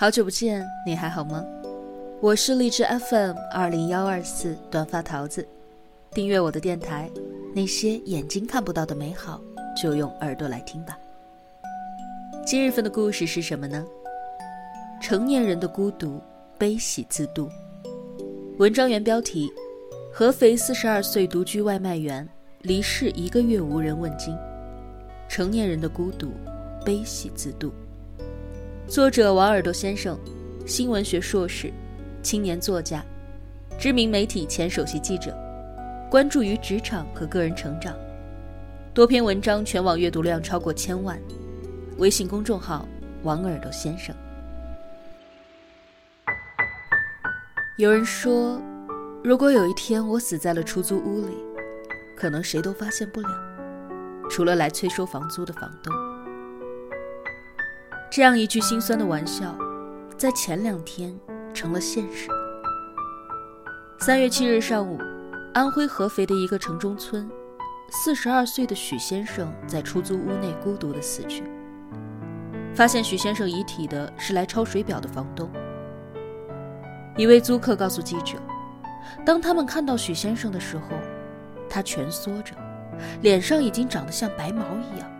好久不见，你还好吗？我是荔枝 FM 二零幺二四短发桃子，订阅我的电台，那些眼睛看不到的美好，就用耳朵来听吧。今日份的故事是什么呢？成年人的孤独，悲喜自度。文章原标题：合肥四十二岁独居外卖员离世一个月无人问津，成年人的孤独，悲喜自度。作者王耳朵先生，新闻学硕士，青年作家，知名媒体前首席记者，关注于职场和个人成长，多篇文章全网阅读量超过千万。微信公众号王耳朵先生。有人说，如果有一天我死在了出租屋里，可能谁都发现不了，除了来催收房租的房东。这样一句心酸的玩笑，在前两天成了现实。三月七日上午，安徽合肥的一个城中村，四十二岁的许先生在出租屋内孤独的死去。发现许先生遗体的是来抄水表的房东。一位租客告诉记者，当他们看到许先生的时候，他蜷缩着，脸上已经长得像白毛一样，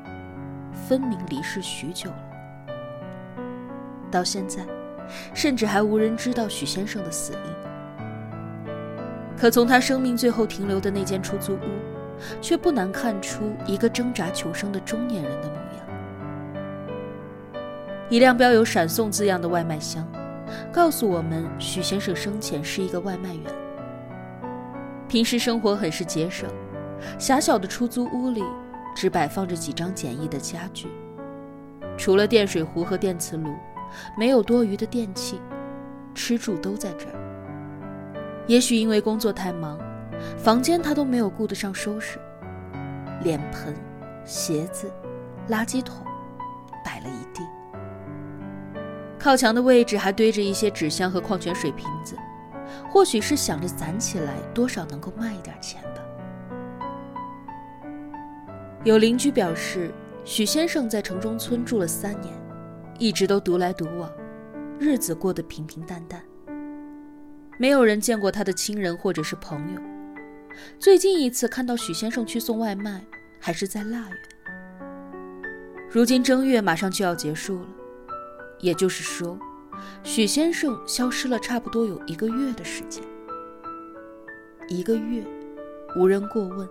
分明离世许久了。到现在，甚至还无人知道许先生的死因。可从他生命最后停留的那间出租屋，却不难看出一个挣扎求生的中年人的模样。一辆标有“闪送”字样的外卖箱，告诉我们许先生生前是一个外卖员。平时生活很是节省，狭小的出租屋里只摆放着几张简易的家具，除了电水壶和电磁炉。没有多余的电器，吃住都在这儿。也许因为工作太忙，房间他都没有顾得上收拾，脸盆、鞋子、垃圾桶摆了一地。靠墙的位置还堆着一些纸箱和矿泉水瓶子，或许是想着攒起来多少能够卖一点钱吧。有邻居表示，许先生在城中村住了三年。一直都独来独往，日子过得平平淡淡。没有人见过他的亲人或者是朋友。最近一次看到许先生去送外卖，还是在腊月。如今正月马上就要结束了，也就是说，许先生消失了差不多有一个月的时间。一个月，无人过问，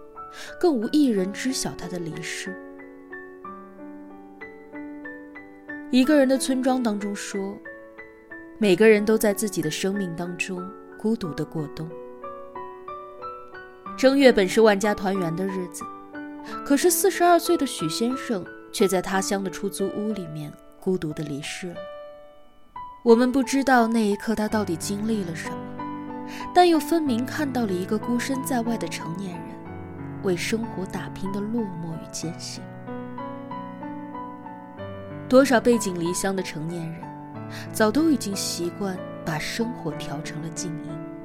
更无一人知晓他的离世。一个人的村庄当中说，每个人都在自己的生命当中孤独的过冬。正月本是万家团圆的日子，可是四十二岁的许先生却在他乡的出租屋里面孤独的离世了。我们不知道那一刻他到底经历了什么，但又分明看到了一个孤身在外的成年人为生活打拼的落寞与艰辛。多少背井离乡的成年人，早都已经习惯把生活调成了静音。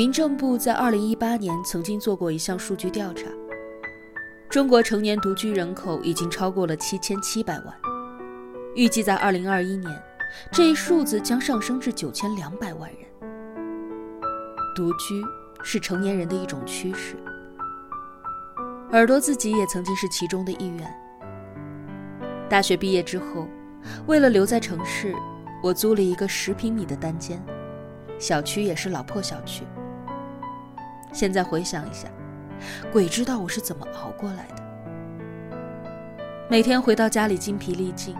民政部在二零一八年曾经做过一项数据调查，中国成年独居人口已经超过了七千七百万，预计在二零二一年，这一数字将上升至九千两百万人。独居是成年人的一种趋势，耳朵自己也曾经是其中的一员。大学毕业之后，为了留在城市，我租了一个十平米的单间，小区也是老破小区。现在回想一下，鬼知道我是怎么熬过来的。每天回到家里精疲力尽，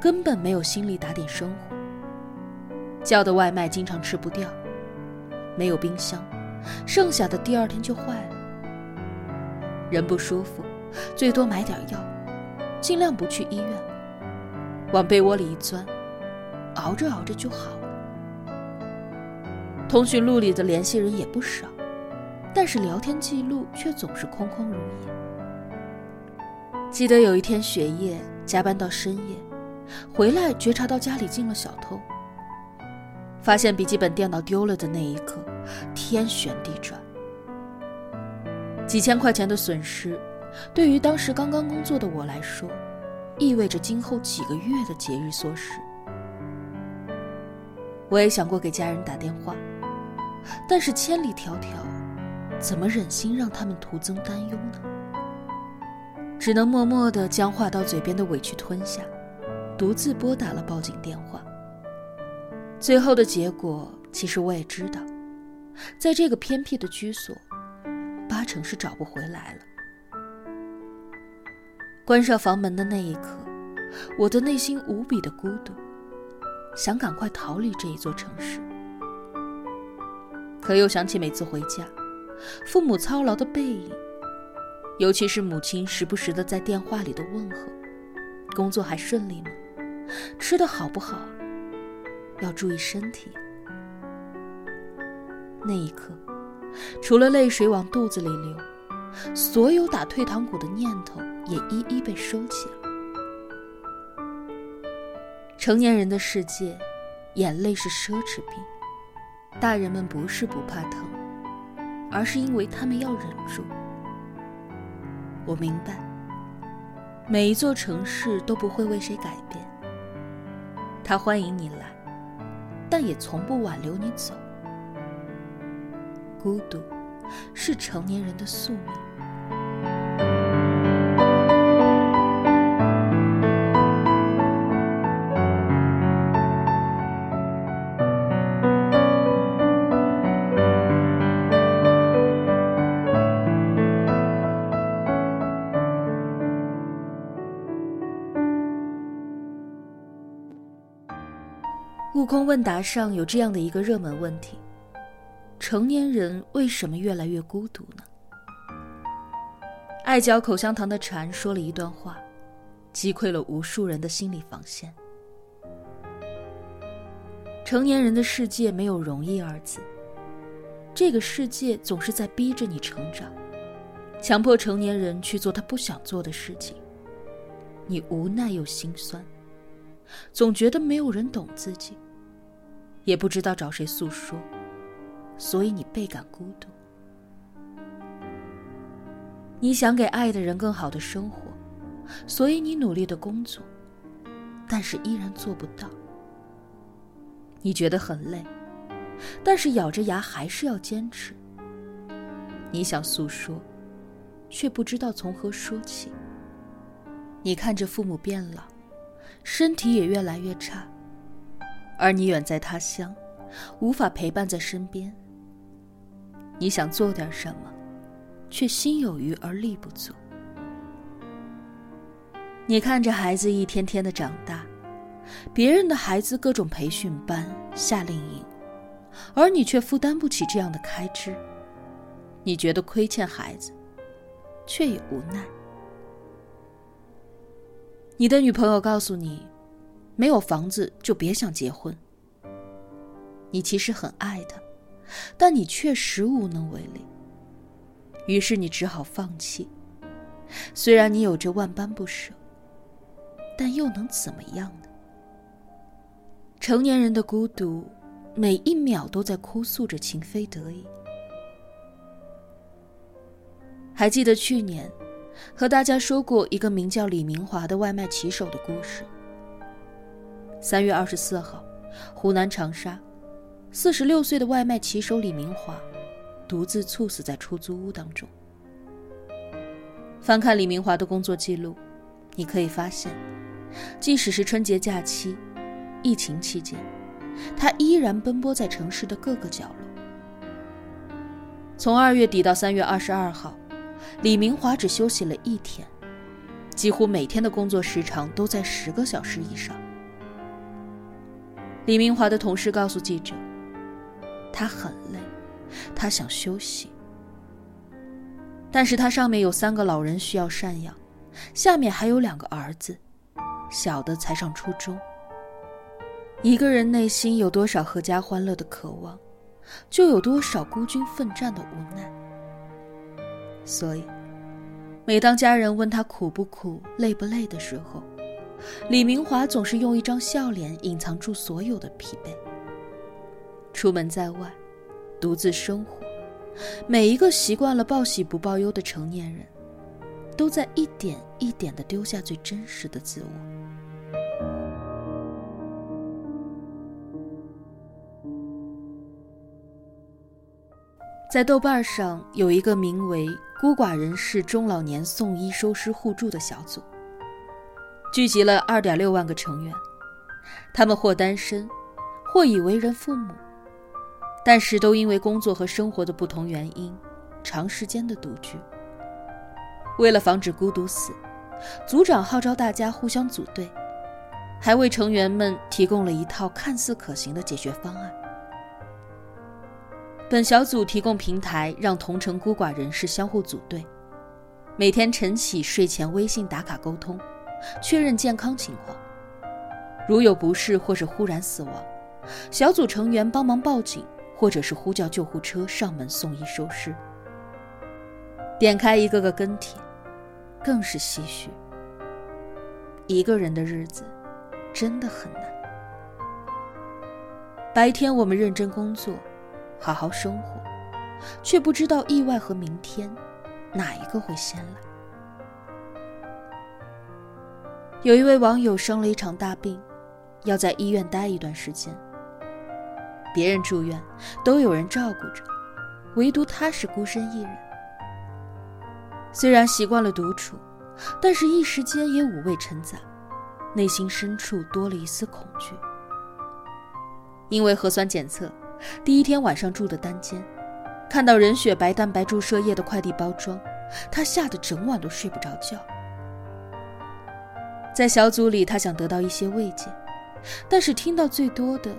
根本没有心力打点生活。叫的外卖经常吃不掉，没有冰箱，剩下的第二天就坏了。人不舒服，最多买点药，尽量不去医院，往被窝里一钻，熬着熬着就好了。通讯录里的联系人也不少。但是聊天记录却总是空空如也。记得有一天雪夜加班到深夜，回来觉察到家里进了小偷，发现笔记本电脑丢了的那一刻，天旋地转。几千块钱的损失，对于当时刚刚工作的我来说，意味着今后几个月的节日缩食。我也想过给家人打电话，但是千里迢迢，怎么忍心让他们徒增担忧呢？只能默默地将话到嘴边的委屈吞下，独自拨打了报警电话。最后的结果，其实我也知道，在这个偏僻的居所，八成是找不回来了。关上房门的那一刻，我的内心无比的孤独，想赶快逃离这一座城市，可又想起每次回家，父母操劳的背影。尤其是母亲时不时的在电话里的问候：“工作还顺利吗？吃的好不好？要注意身体。”那一刻，除了泪水往肚子里流，所有打退堂鼓的念头也一一被收起了。成年人的世界，眼泪是奢侈品。大人们不是不怕疼，而是因为他们要忍住。我明白，每一座城市都不会为谁改变。他欢迎你来，但也从不挽留你走。孤独，是成年人的宿命。空问答上有这样的一个热门问题：成年人为什么越来越孤独呢？爱嚼口香糖的蝉说了一段话，击溃了无数人的心理防线。成年人的世界没有容易二字，这个世界总是在逼着你成长，强迫成年人去做他不想做的事情，你无奈又心酸，总觉得没有人懂自己。也不知道找谁诉说，所以你倍感孤独。你想给爱的人更好的生活，所以你努力的工作，但是依然做不到。你觉得很累，但是咬着牙还是要坚持。你想诉说，却不知道从何说起。你看着父母变老，身体也越来越差。而你远在他乡，无法陪伴在身边。你想做点什么，却心有余而力不足。你看着孩子一天天的长大，别人的孩子各种培训班、夏令营，而你却负担不起这样的开支。你觉得亏欠孩子，却也无奈。你的女朋友告诉你。没有房子就别想结婚。你其实很爱他，但你确实无能为力。于是你只好放弃。虽然你有着万般不舍，但又能怎么样呢？成年人的孤独，每一秒都在哭诉着情非得已。还记得去年，和大家说过一个名叫李明华的外卖骑手的故事。三月二十四号，湖南长沙，四十六岁的外卖骑手李明华，独自猝死在出租屋当中。翻看李明华的工作记录，你可以发现，即使是春节假期、疫情期间，他依然奔波在城市的各个角落。从二月底到三月二十二号，李明华只休息了一天，几乎每天的工作时长都在十个小时以上。李明华的同事告诉记者：“他很累，他想休息。但是他上面有三个老人需要赡养，下面还有两个儿子，小的才上初中。一个人内心有多少阖家欢乐的渴望，就有多少孤军奋战的无奈。所以，每当家人问他苦不苦、累不累的时候，李明华总是用一张笑脸隐藏住所有的疲惫。出门在外，独自生活，每一个习惯了报喜不报忧的成年人，都在一点一点的丢下最真实的自我。在豆瓣上有一个名为“孤寡人士中老年送医收尸互助”的小组，聚集了二点六万个成员。他们或单身，或已为人父母，但是都因为工作和生活的不同原因，长时间的独居。为了防止孤独死，组长号召大家互相组队，还为成员们提供了一套看似可行的解决方案。本小组提供平台，让同城孤寡人士相互组队，每天晨起睡前微信打卡沟通，确认健康情况。如有不适或是忽然死亡，小组成员帮忙报警，或者是呼叫救护车上门送医收尸。点开一个个跟帖，更是唏嘘。一个人的日子真的很难。白天我们认真工作。好好生活，却不知道意外和明天，哪一个会先来？有一位网友生了一场大病，要在医院待一段时间。别人住院都有人照顾着，唯独他是孤身一人。虽然习惯了独处，但是一时间也五味陈杂，内心深处多了一丝恐惧。因为核酸检测。第一天晚上住的单间，看到人血白蛋白注射液的快递包装，他吓得整晚都睡不着觉。在小组里，他想得到一些慰藉，但是听到最多的，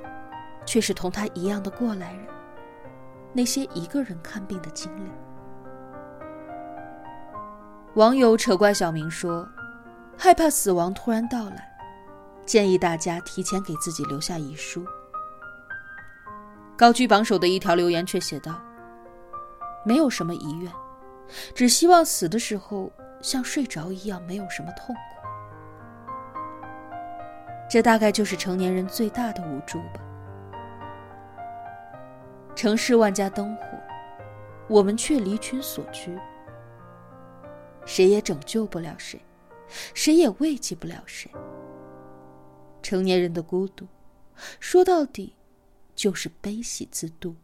却是同他一样的过来人，那些一个人看病的经历。网友扯怪小明说：“害怕死亡突然到来，建议大家提前给自己留下遗书。”高居榜首的一条留言却写道：“没有什么遗愿，只希望死的时候像睡着一样，没有什么痛苦。”这大概就是成年人最大的无助吧。城市万家灯火，我们却离群所居，谁也拯救不了谁，谁也慰藉不了谁。成年人的孤独，说到底。就是悲喜自度。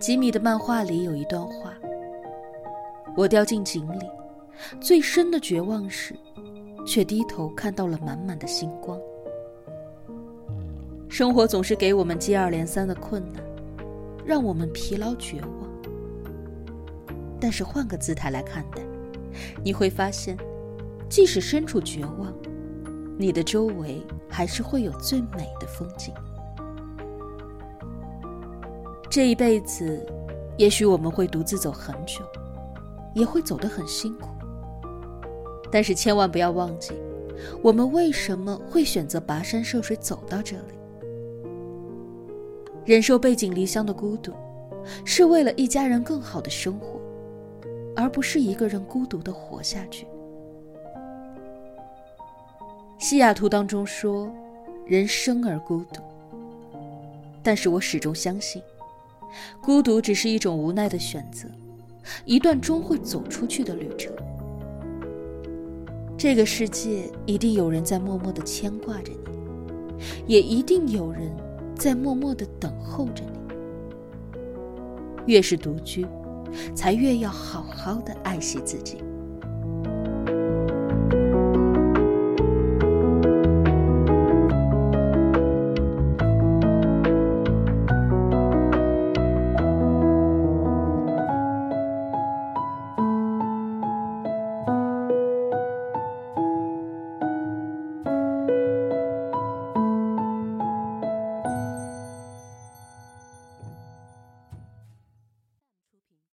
吉米的漫画里有一段话：“我掉进井里，最深的绝望时，却低头看到了满满的星光。”生活总是给我们接二连三的困难，让我们疲劳绝望。但是换个姿态来看待，你会发现，即使身处绝望。你的周围还是会有最美的风景。这一辈子，也许我们会独自走很久，也会走得很辛苦。但是千万不要忘记，我们为什么会选择跋山涉水走到这里？忍受背井离乡的孤独，是为了一家人更好的生活，而不是一个人孤独的活下去。西雅图当中说：“人生而孤独。”但是我始终相信，孤独只是一种无奈的选择，一段终会走出去的旅程。这个世界一定有人在默默的牵挂着你，也一定有人在默默的等候着你。越是独居，才越要好好的爱惜自己。